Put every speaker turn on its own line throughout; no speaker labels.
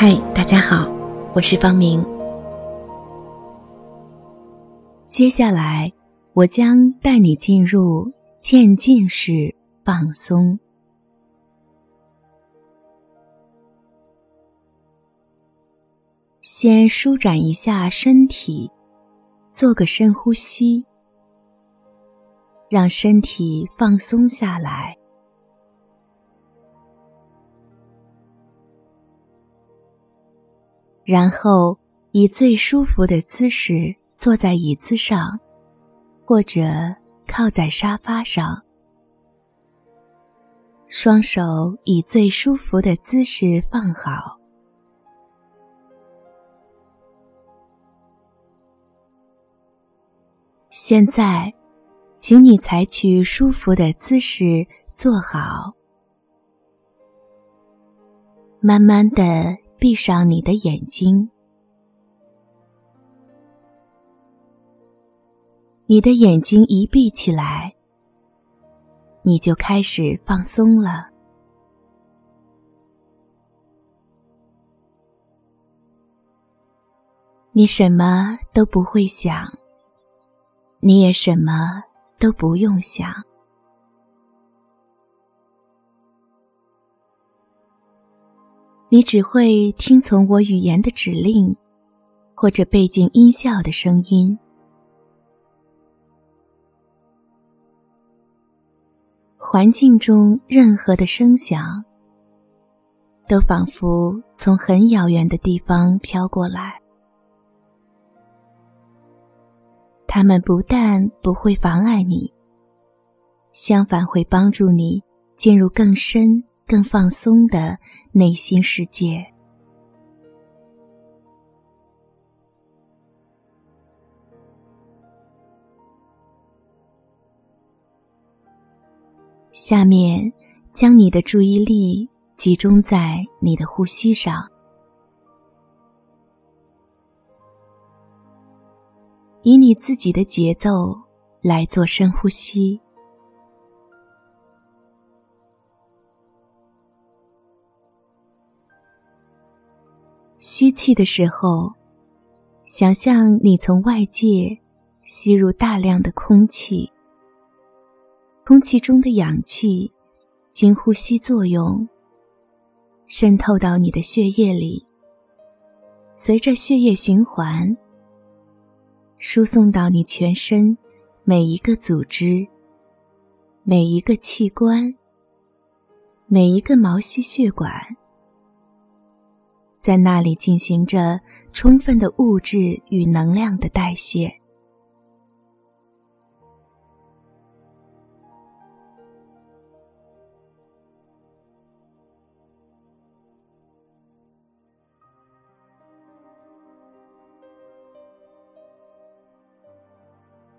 嗨，大家好，我是方明。接下来，我将带你进入渐进式放松。先舒展一下身体，做个深呼吸，让身体放松下来。然后以最舒服的姿势坐在椅子上，或者靠在沙发上，双手以最舒服的姿势放好。现在，请你采取舒服的姿势坐好，慢慢的闭上你的眼睛。你的眼睛一闭起来，你就开始放松了。你什么都不会想。你也什么都不用想，你只会听从我语言的指令，或者背景音效的声音。环境中任何的声响，都仿佛从很遥远的地方飘过来。他们不但不会妨碍你，相反会帮助你进入更深、更放松的内心世界。下面，将你的注意力集中在你的呼吸上。以你自己的节奏来做深呼吸。吸气的时候，想象你从外界吸入大量的空气，空气中的氧气经呼吸作用渗透到你的血液里，随着血液循环。输送到你全身每一个组织、每一个器官、每一个毛细血管，在那里进行着充分的物质与能量的代谢。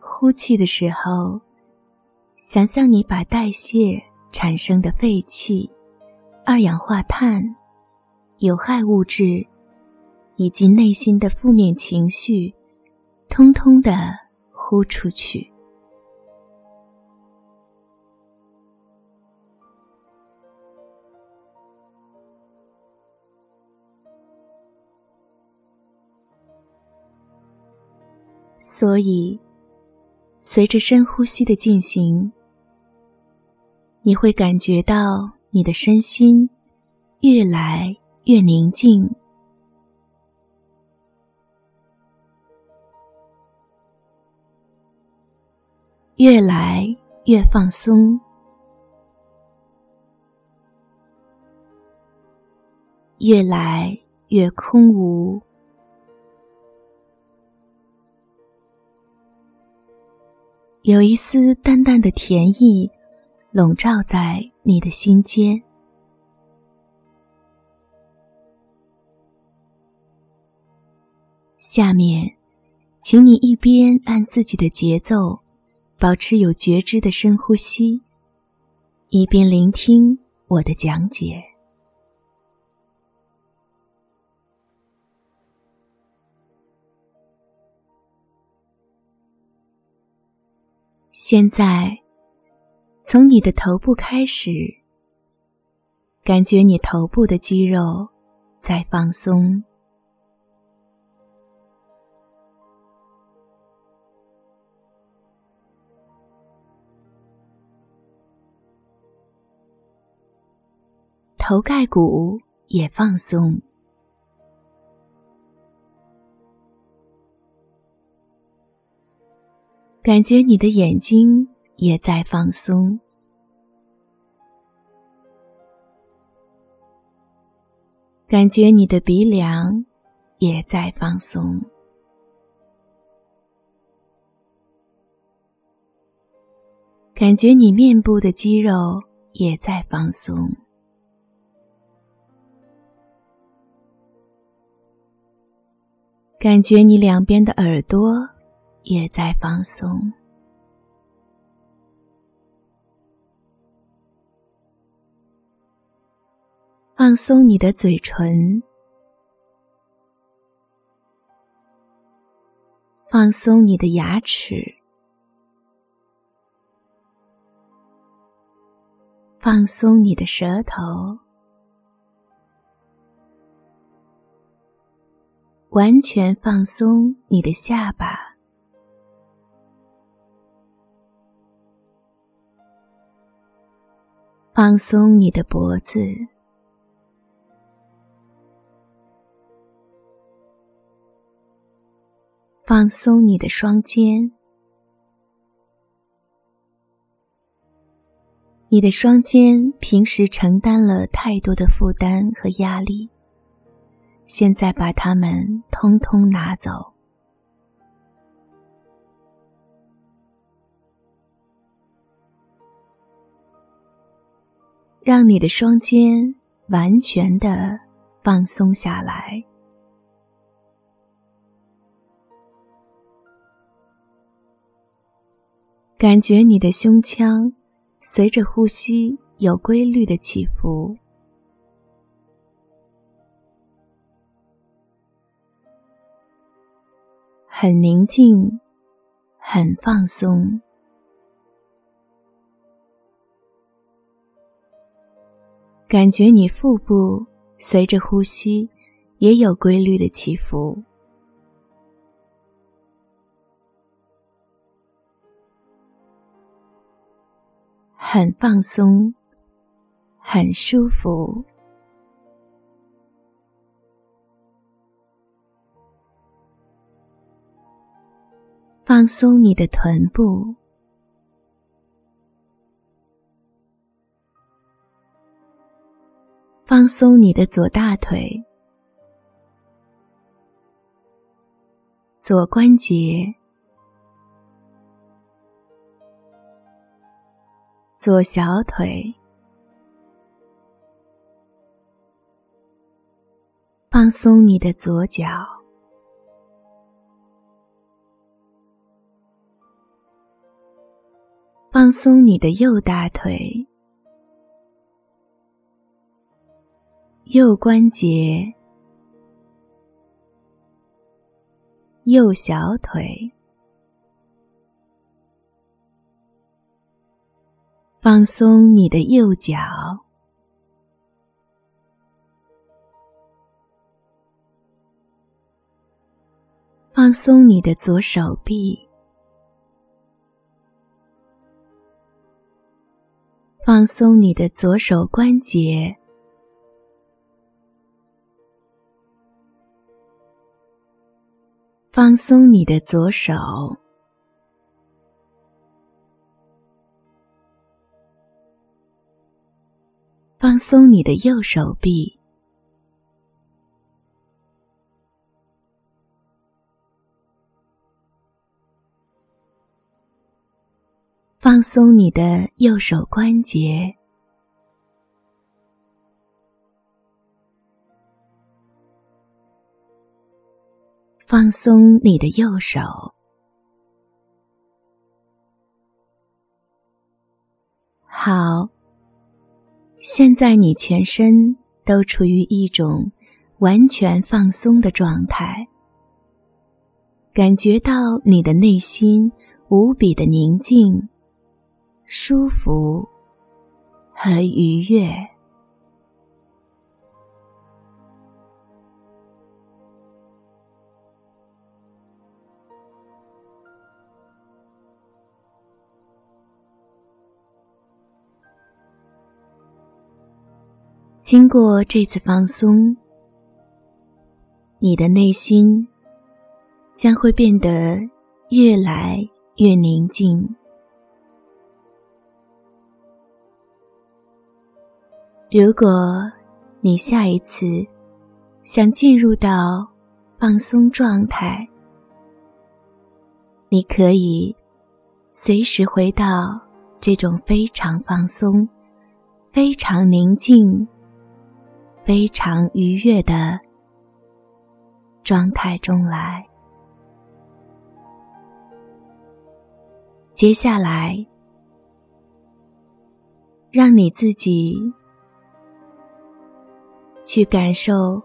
呼气的时候，想象你把代谢产生的废气、二氧化碳、有害物质以及内心的负面情绪，通通的呼出去。所以。随着深呼吸的进行，你会感觉到你的身心越来越宁静，越来越放松，越来越空无。有一丝淡淡的甜意，笼罩在你的心间。下面，请你一边按自己的节奏，保持有觉知的深呼吸，一边聆听我的讲解。现在，从你的头部开始，感觉你头部的肌肉在放松。头盖骨也放松，感觉你的眼睛也在放松，感觉你的鼻梁也在放松，感觉你面部的肌肉也在放松。感觉你两边的耳朵也在放松，放松你的嘴唇，放松你的牙齿，放松你的舌头。完全放松你的下巴，放松你的脖子，放松你的双肩。你的双肩平时承担了太多的负担和压力。现在把它们通通拿走，让你的双肩完全的放松下来，感觉你的胸腔随着呼吸有规律的起伏。很宁静，很放松，感觉你腹部随着呼吸也有规律的起伏，很放松，很舒服。放松你的臀部，放松你的左大腿、左关节、左小腿，放松你的左脚。放松你的右大腿、右关节、右小腿。放松你的右脚，放松你的左手臂。放松你的左手关节，放松你的左手，放松你的右手臂，放松你的右手关节，放松你的右手。好，现在你全身都处于一种完全放松的状态，感觉到你的内心无比的宁静。舒服和愉悦。经过这次放松你的内心将会变得越来越宁静。如果你下一次想进入到放松状态，你可以随时回到这种非常放松、非常宁静。非常愉悦的状态中来。接下来，让你自己去感受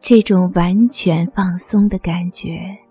这种完全放松的感觉。